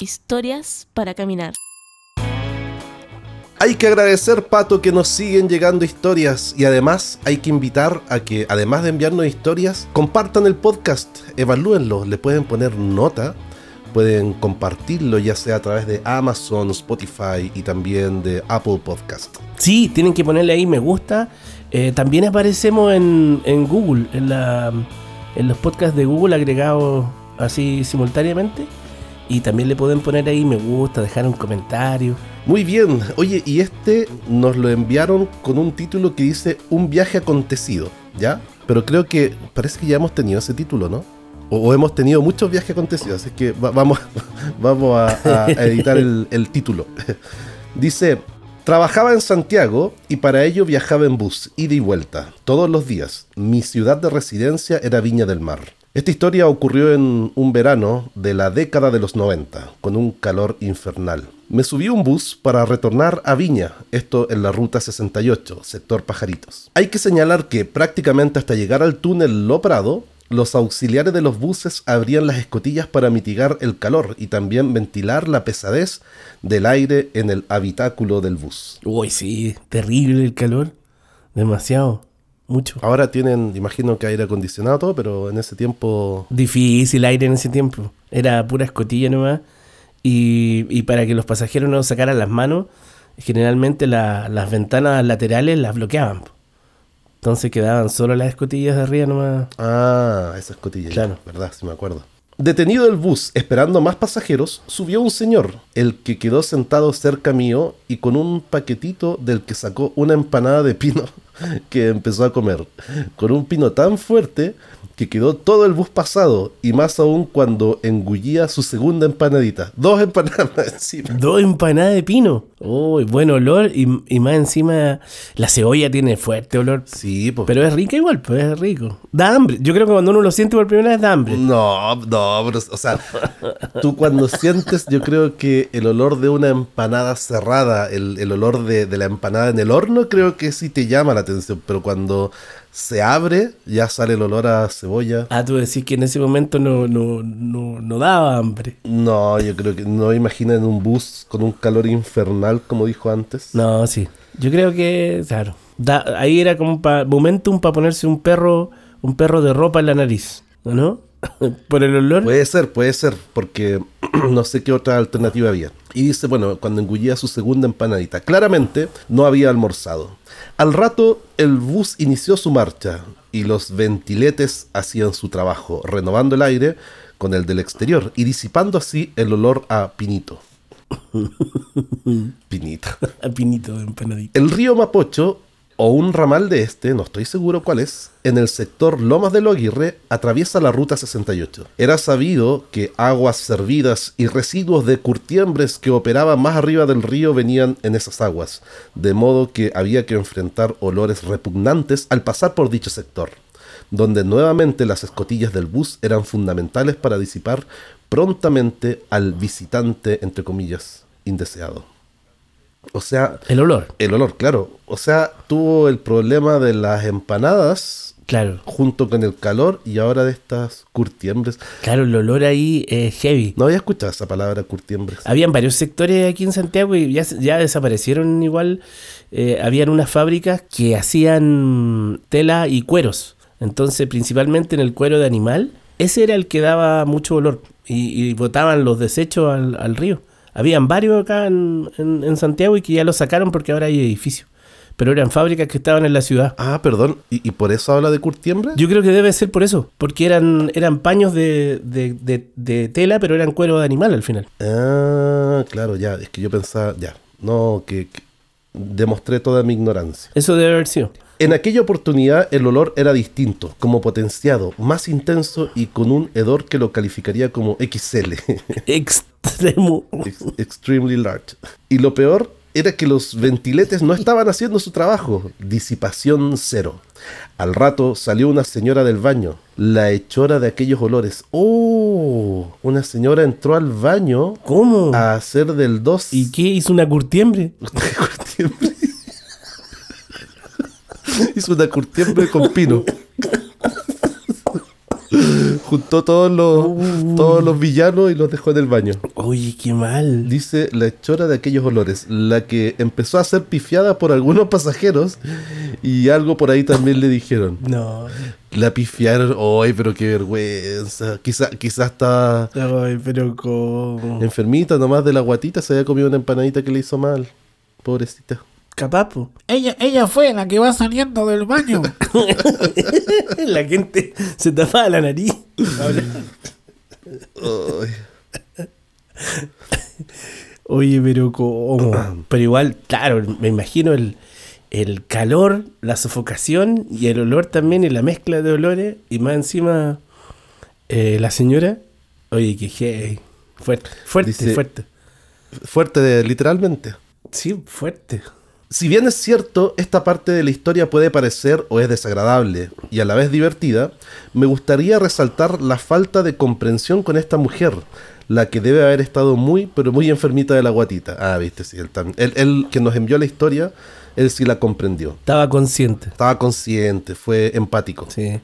historias para caminar. Hay que agradecer, Pato, que nos siguen llegando historias y además hay que invitar a que, además de enviarnos historias, compartan el podcast, evalúenlo, le pueden poner nota, pueden compartirlo ya sea a través de Amazon, Spotify y también de Apple Podcast. Sí, tienen que ponerle ahí me gusta. Eh, también aparecemos en, en Google, en, la, en los podcasts de Google agregados así simultáneamente. Y también le pueden poner ahí me gusta, dejar un comentario. Muy bien, oye, y este nos lo enviaron con un título que dice Un viaje acontecido, ¿ya? Pero creo que parece que ya hemos tenido ese título, ¿no? O, hemos tenido muchos viajes acontecidos, así que vamos, vamos a, editar el, el título. dice, Trabajaba en Santiago y para ello viajaba en bus, ida y vuelta, todos los días. Mi ciudad de residencia era Viña del Mar. Esta historia ocurrió en un verano de la década de los 90, con un calor infernal. Me subí un bus para retornar a Viña, esto en la ruta 68, sector Pajaritos. Hay que señalar que prácticamente hasta llegar al túnel Lo Prado, los auxiliares de los buses abrían las escotillas para mitigar el calor y también ventilar la pesadez del aire en el habitáculo del bus. Uy, sí, terrible el calor. Demasiado. Mucho. Ahora tienen, imagino que aire acondicionado todo, pero en ese tiempo... Difícil aire en ese tiempo. Era pura escotilla nomás. Y, y para que los pasajeros no sacaran las manos, generalmente las ventanas laterales las bloqueaban. Entonces quedaban solo las escotillas de arriba nomás. Ah, esas escotillas. Claro. ¿Verdad? Sí me acuerdo. Detenido el bus esperando más pasajeros, subió un señor, el que quedó sentado cerca mío y con un paquetito del que sacó una empanada de pino que empezó a comer, con un pino tan fuerte que quedó todo el bus pasado y más aún cuando engullía su segunda empanadita. Dos empanadas encima. Dos empanadas de pino. Uy, buen olor y, más encima la cebolla tiene fuerte olor. Sí, pues. Pero es rica igual, pues es rico. Da hambre. Yo creo que cuando uno lo siente por primera vez da hambre. No, no, pero, o sea, tú cuando sientes, yo creo que el olor de una empanada cerrada, el, olor de, de la empanada en el horno, creo que sí te llama la atención, pero cuando se abre, ya sale el olor a cebolla. Ah, tú decís que en ese momento no, no, no, daba hambre. No, yo creo que no en un bus con un calor infernal, como dijo antes. No, sí. Yo creo que, claro. ahí era como un momentum para ponerse un perro, un perro de ropa en la nariz, ¿no? Por el olor. Puede ser, puede ser, porque no sé qué otra alternativa había. Y dice, bueno, cuando engullía su segunda empanadita, claramente no había almorzado. Al rato, el bus inició su marcha y los ventiletes hacían su trabajo, renovando el aire con el del exterior y disipando así el olor a pinito. pinito. A pinito de empanadita. El río Mapocho o un ramal de este, no estoy seguro cuál es, en el sector Lomas de Loaguirre atraviesa la ruta 68. Era sabido que aguas servidas y residuos de curtiembres que operaban más arriba del río venían en esas aguas, de modo que había que enfrentar olores repugnantes al pasar por dicho sector, donde nuevamente las escotillas del bus eran fundamentales para disipar prontamente al visitante, entre comillas, indeseado. O sea. El olor. El olor, claro. O sea, tuvo el problema de las empanadas. Claro. Junto con el calor y ahora de estas curtiembres. Claro, el olor ahí es heavy. No había escuchado esa palabra curtiembres. Habían varios sectores aquí en Santiago y ya, ya desaparecieron igual. Eh, habían unas fábricas que hacían tela y cueros. Entonces, principalmente en el cuero de animal, ese era el que daba mucho olor. Y, botaban los desechos al, al río. Habían varios acá en, en, Santiago y que ya los sacaron porque ahora hay edificios. Pero eran fábricas que estaban en la ciudad. Ah, perdón. ¿Y, por eso habla de curtiembre? Yo creo que debe ser por eso. Porque eran, eran paños de, de, de, tela, pero eran cuero de animal al final. Ah, claro, ya. Es que yo pensaba, ya. No, que demostré toda mi ignorancia. Eso debe haber sido. En aquella oportunidad el olor era distinto, como potenciado, más intenso y con un hedor que lo calificaría como XL. Extremo. extremely large. Y lo peor era que los ventiletes no estaban haciendo su trabajo. Disipación cero. Al rato salió una señora del baño, la hechora de aquellos olores. ¡Oh! Una señora entró al baño. ¿Cómo? A hacer del 2. ¿Y qué? ¿Hizo una curtiembre? curtiembre? Hizo una curtiembre con pino. Juntó todos los, Uh. todos los villanos y los dejó en el baño. Oye, qué mal. Dice la hechora de aquellos olores, la que empezó a ser pifiada por algunos pasajeros y algo por ahí también le dijeron. No. La pifiaron, ¡ay, pero qué vergüenza! Quizás quizá está Ay, pero cómo. enfermita nomás de la guatita, se había comido una empanadita que le hizo mal. Pobrecita. Capaz, po. Ella, ella fue la que va saliendo del baño. La gente se tapaba la nariz. Oye, pero cómo. Pero igual, claro, me imagino el, el calor, la sofocación y el olor también y la mezcla de olores. Y más encima, eh, la señora. Oye, que hey, fuerte, fuerte, Dice- fuerte. Fuerte, de- literalmente. Sí, fuerte. Si bien es cierto, esta parte de la historia puede parecer o es desagradable y a la vez divertida, me gustaría resaltar la falta de comprensión con esta mujer, la que debe haber estado muy, pero muy enfermita de la guatita. Ah, viste, sí, él, él, él que nos envió la historia, él sí la comprendió. Estaba consciente. Estaba consciente, fue empático. Sí.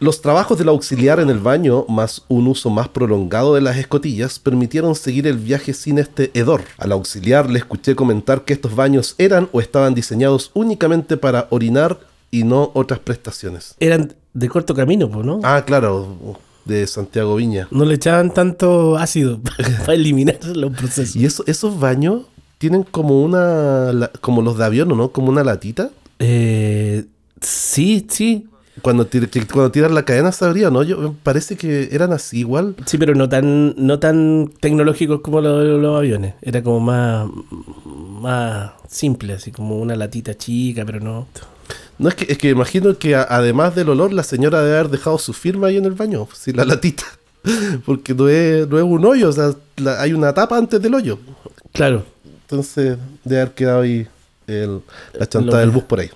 Los trabajos del auxiliar en el baño, más un uso más prolongado de las escotillas, permitieron seguir el viaje sin este hedor. Al auxiliar le escuché comentar que estos baños eran o estaban diseñados únicamente para orinar y no otras prestaciones. Eran de corto camino, pues, ¿no? Ah, claro, de Santiago Viña. No le echaban tanto ácido para eliminar los procesos. Y eso, esos baños tienen como una, como los de avión, ¿o ¿no? Como una latita. Eh, sí, sí. Cuando, tir- que cuando tiran la cadena se abría, ¿no? Yo, parece que eran así igual. Sí, pero no tan, no tan tecnológicos como lo- lo- los, aviones. Era como más, más simple, así como una latita chica, pero no. No, es que, es que imagino que a- además del olor, la señora debe haber dejado su firma ahí en el baño, sí, la latita. Porque no es, no es un hoyo, o sea, la- hay una tapa antes del hoyo. Claro, Entonces, debe haber quedado ahí el- la chanta Los del bus por ahí.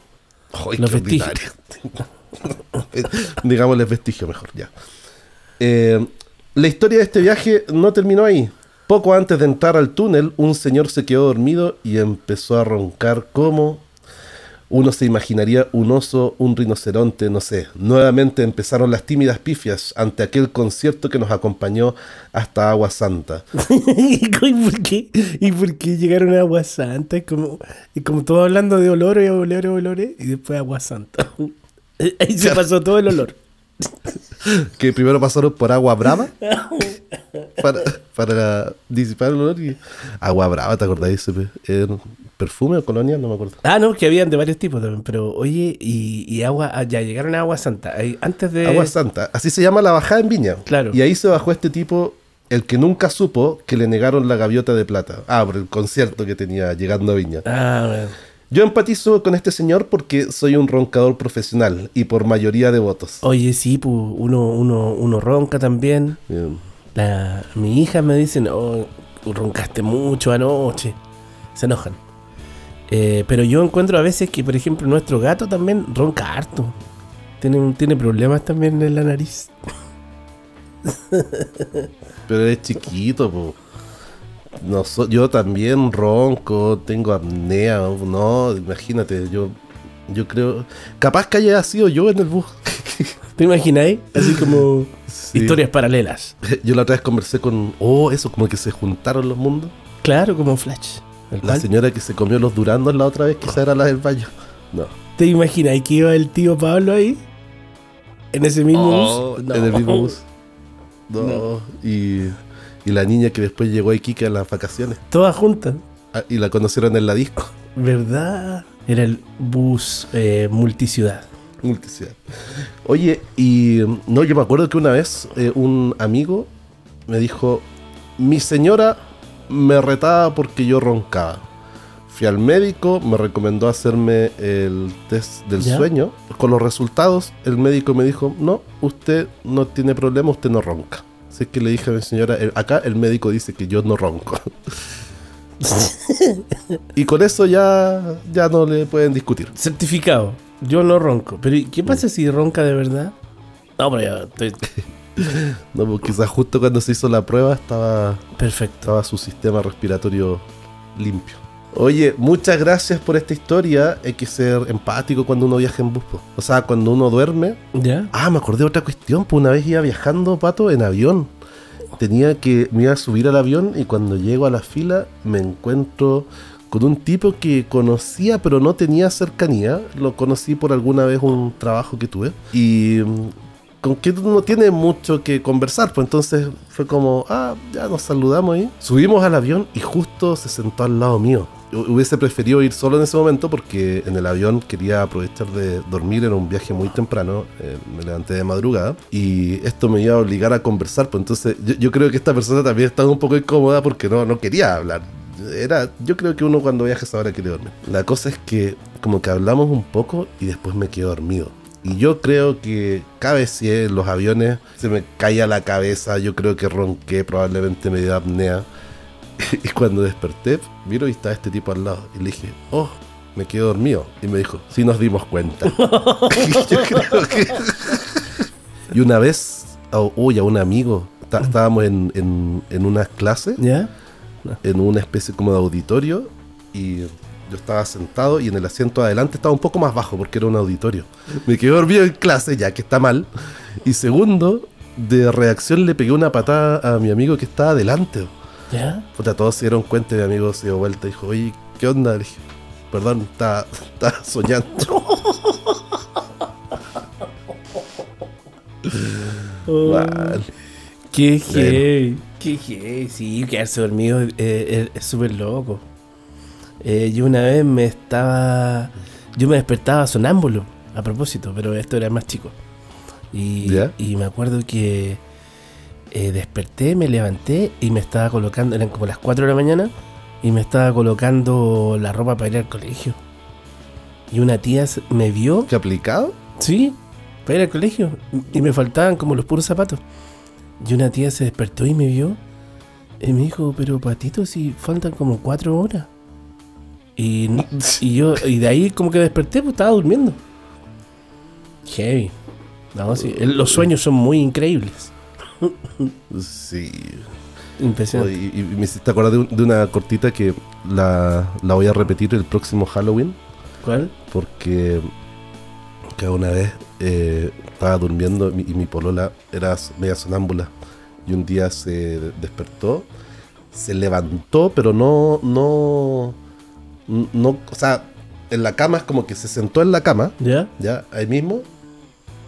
Ay, los qué vestigios. ordinario. Digámosle vestigio mejor, ya. Eh, la historia de este viaje no terminó ahí. Poco antes de entrar al túnel, un señor se quedó dormido y empezó a roncar como uno se imaginaría un oso, un rinoceronte, no sé. Nuevamente empezaron las tímidas pifias ante aquel concierto que nos acompañó hasta Agua Santa. ¿Y por qué? ¿Y por qué llegaron a Agua Santa? Como, como todo hablando de olores, olores, olores, y después Agua Santa. Ahí se pasó todo el olor. que primero pasaron por agua brava para, para disipar el olor y agua brava, ¿te era un perfume o colonia? No me acuerdo. Ah, no, que habían de varios tipos también. Pero, oye, y, y agua, ah, ya llegaron a Agua Santa. Antes de. Agua Santa, así se llama la bajada en Viña. Claro. Y ahí se bajó este tipo, el que nunca supo que le negaron la gaviota de plata. Ah, por el concierto que tenía llegando a Viña. Ah, bueno. Yo empatizo con este señor porque soy un roncador profesional y por mayoría de votos. Oye, sí, pues uno, uno, uno ronca también. Bien. La, mi hija me dice, no, roncaste mucho anoche. Se enojan. Eh, pero yo encuentro a veces que, por ejemplo, nuestro gato también ronca harto. Tiene, tiene problemas también en la nariz. Pero es chiquito, po. No, so- yo también ronco, tengo apnea, no, imagínate, yo, yo creo, capaz que haya sido yo en el bus. ¿Te imagináis? Así como Sí. historias paralelas. Yo la otra vez conversé con, oh, eso, como que se juntaron los mundos. Claro, como Flash. El La cual- señora que se comió los durandos la otra vez, quizá era la del baño. No. ¿Te imagináis que iba el tío Pablo ahí? ¿En ese mismo Oh, bus? No. En el mismo bus. No. Y, y la niña que después llegó a Iquique a las vacaciones. Todas juntas. Ah, y la conocieron en la disco. ¿Verdad? Era el bus eh, multiciudad. Multicidad. Oye, y mm, no, yo me acuerdo que una vez eh, un amigo me dijo, mi señora me retaba porque yo roncaba. Fui al médico, me recomendó hacerme el test del ¿Ya? sueño. Con los resultados, el médico me dijo, no, usted no tiene problema, usted no ronca. Así que le dije a mi señora, "Eh, acá el médico dice que yo no ronco. y con eso ya, ya no le pueden discutir. Certificado. Yo no ronco. Pero ¿y ¿qué pasa si ronca de verdad? No, pero ya estoy No, pues quizás justo cuando se hizo la prueba estaba, perfecto. estaba su sistema respiratorio limpio. Oye, muchas gracias por esta historia. Hay que ser empático cuando uno viaja en bus. po. O sea, cuando uno duerme. ¿Ya? Ah, me acordé de otra cuestión. Pues una vez iba viajando, pato, en avión. Tenía que. Me iba a subir al avión y cuando llego a la fila me encuentro con un tipo que conocía pero no tenía cercanía. Lo conocí por alguna vez un trabajo que tuve. Y mm, con que no tiene mucho que conversar. Pues entonces fue como, ah, ya nos saludamos ahí. Subimos al avión y justo se sentó al lado mío. Hu- Hubiese preferido ir solo en ese momento porque en el avión quería aprovechar de dormir. Era un viaje muy temprano. eh, me levanté de madrugada y esto me iba a obligar a conversar. Pues entonces yo, yo creo que esta persona también estaba un poco incómoda porque no, no quería hablar. Era, yo creo que uno cuando viaja ahora quiere dormir. La cosa es que como que hablamos un poco y después me quedé dormido. Y yo creo que cabe si en los aviones se me caía la cabeza, yo creo que ronqué, probablemente me dio apnea. Y cuando desperté, miro y estaba este tipo al lado. Y le dije, oh, me quedé dormido. Y me dijo, sí nos dimos cuenta. yo creo que... y una vez, oh, uy, a un amigo, está- estábamos en, en, en unas clases ¿Ya? en una especie como de auditorio y yo estaba sentado y en el asiento de adelante estaba un poco más bajo porque era un auditorio. Me quedé dormido en clase, ya que está mal. Y segundo, de reacción le pegué una patada a mi amigo que estaba adelante. ¿Ya? Puta, todos se dieron cuenta y mi amigo se dio vuelta y dijo, oye, ¿qué onda? Le dije, perdón, estaba, estaba soñando. Qué heavy. Qué heavy. Sí, quedarse dormido eh, eh, es súper loco. Eh, yo una vez me estaba. Yo me despertaba sonámbulo, a propósito, pero esto era más chico. Y, ¿Ya? y me acuerdo que eh, desperté, me levanté y me estaba colocando, eran como las 4 de la mañana, y me estaba colocando la ropa para ir al colegio. Y una tía me vio ¿Qué aplicado? Sí, para ir al colegio. Y me faltaban como los puros zapatos. Y una tía se despertó y me vio. Y me dijo, pero patito, si faltan como cuatro horas. Y, y yo, y de ahí como que desperté, pues estaba durmiendo. Heavy. No, sí, los sueños son muy increíbles. Sí. Impresionante. Y, y me hiciste acordar de, un- de una cortita que la, la voy a repetir el próximo Halloween. ¿Cuál? Porque que una vez eh, estaba durmiendo y mi polola era media sonámbula. Y un día se despertó, se levantó, pero no, no, no, o sea, en la cama es como que se sentó en la cama, ¿Ya? ya, ahí mismo.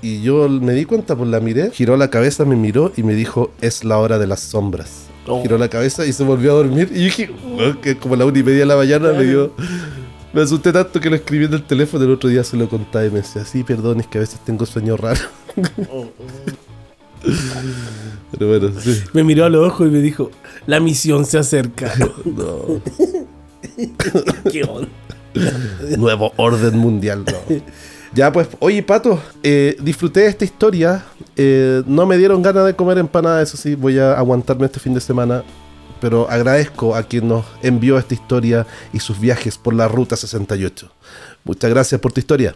Y yo me di cuenta, pues la miré, giró la cabeza, me miró y me dijo, es la hora de las sombras. Oh. Giró la cabeza y se volvió a dormir. Y dije, "Oh", que como la una y media de la mañana me dio... Me asusté tanto que lo escribí en el teléfono. El otro día se lo contaba y me decía, sí, perdón, es que a veces tengo sueños raros. Pero bueno, sí. Me miró a los ojos y me dijo, la misión se acerca. No. ¿Qué onda? Nuevo orden mundial, no. Ya, pues, oye, Pato, eh, disfruté de esta historia. Eh, no me dieron ganas de comer empanada, eso sí, voy a aguantarme este fin de semana. Pero agradezco a quien nos envió esta historia y sus viajes por la Ruta 68. Muchas gracias por tu historia.